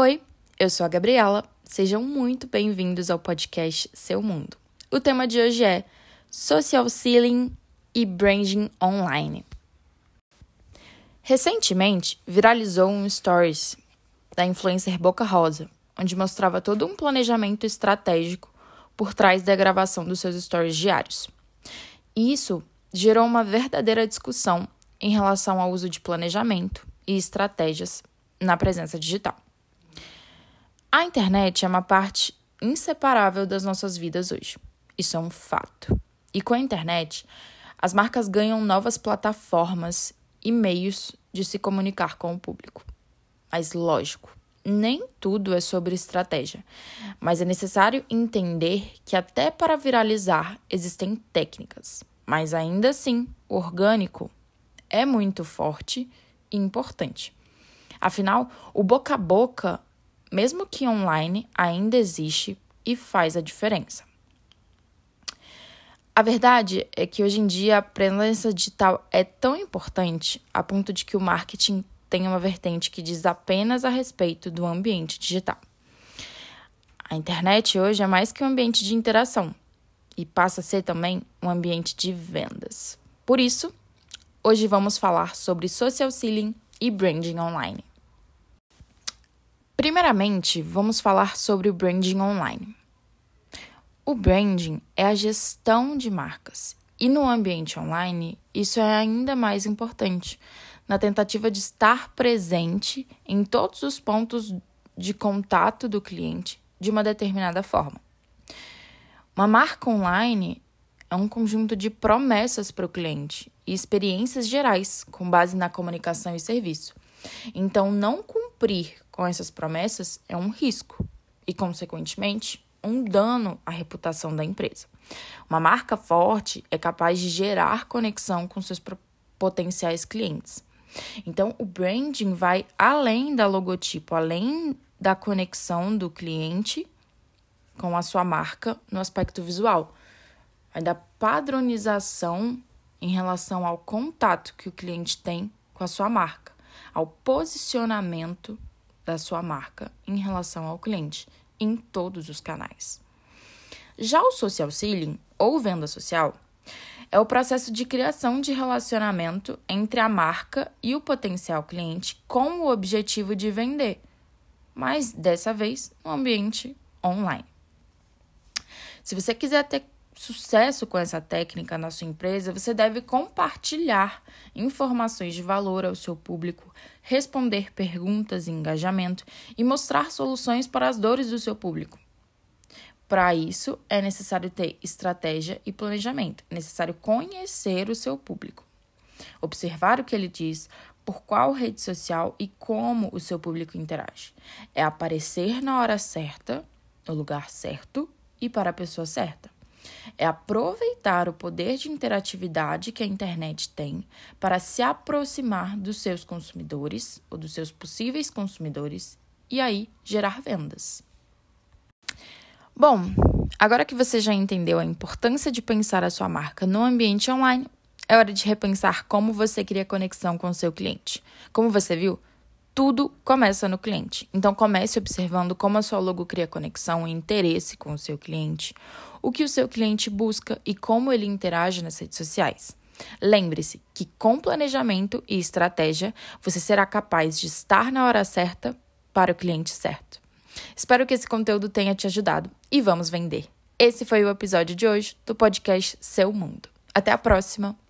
Oi, eu sou a Gabriela. Sejam muito bem-vindos ao podcast Seu Mundo. O tema de hoje é Social Selling e Branding Online. Recentemente, viralizou um stories da influencer Boca Rosa, onde mostrava todo um planejamento estratégico por trás da gravação dos seus stories diários. E isso gerou uma verdadeira discussão em relação ao uso de planejamento e estratégias na presença digital. A internet é uma parte inseparável das nossas vidas hoje. Isso é um fato. E com a internet, as marcas ganham novas plataformas e meios de se comunicar com o público. Mas, lógico, nem tudo é sobre estratégia, mas é necessário entender que até para viralizar existem técnicas, mas ainda assim, o orgânico é muito forte e importante. Afinal, o boca a boca mesmo que online, ainda existe e faz a diferença. A verdade é que hoje em dia a presença digital é tão importante a ponto de que o marketing tem uma vertente que diz apenas a respeito do ambiente digital. A internet hoje é mais que um ambiente de interação e passa a ser também um ambiente de vendas. Por isso, hoje vamos falar sobre social selling e branding online. Primeiramente, vamos falar sobre o branding online. O branding é a gestão de marcas, e no ambiente online isso é ainda mais importante, na tentativa de estar presente em todos os pontos de contato do cliente de uma determinada forma. Uma marca online é um conjunto de promessas para o cliente e experiências gerais com base na comunicação e serviço. Então, não cumprir com essas promessas é um risco e, consequentemente, um dano à reputação da empresa. Uma marca forte é capaz de gerar conexão com seus potenciais clientes. Então, o branding vai além da logotipo, além da conexão do cliente com a sua marca no aspecto visual, vai da padronização em relação ao contato que o cliente tem com a sua marca ao posicionamento da sua marca em relação ao cliente em todos os canais. Já o social selling, ou venda social, é o processo de criação de relacionamento entre a marca e o potencial cliente com o objetivo de vender, mas dessa vez no ambiente online. Se você quiser ter sucesso com essa técnica na sua empresa, você deve compartilhar informações de valor ao seu público, responder perguntas e engajamento e mostrar soluções para as dores do seu público. Para isso, é necessário ter estratégia e planejamento. É necessário conhecer o seu público, observar o que ele diz, por qual rede social e como o seu público interage. É aparecer na hora certa, no lugar certo e para a pessoa certa é aproveitar o poder de interatividade que a internet tem para se aproximar dos seus consumidores ou dos seus possíveis consumidores e aí gerar vendas. Bom, agora que você já entendeu a importância de pensar a sua marca no ambiente online, é hora de repensar como você cria conexão com o seu cliente. Como você viu, tudo começa no cliente. Então comece observando como a sua logo cria conexão e interesse com o seu cliente, o que o seu cliente busca e como ele interage nas redes sociais. Lembre-se que com planejamento e estratégia você será capaz de estar na hora certa para o cliente certo. Espero que esse conteúdo tenha te ajudado e vamos vender. Esse foi o episódio de hoje do podcast Seu Mundo. Até a próxima!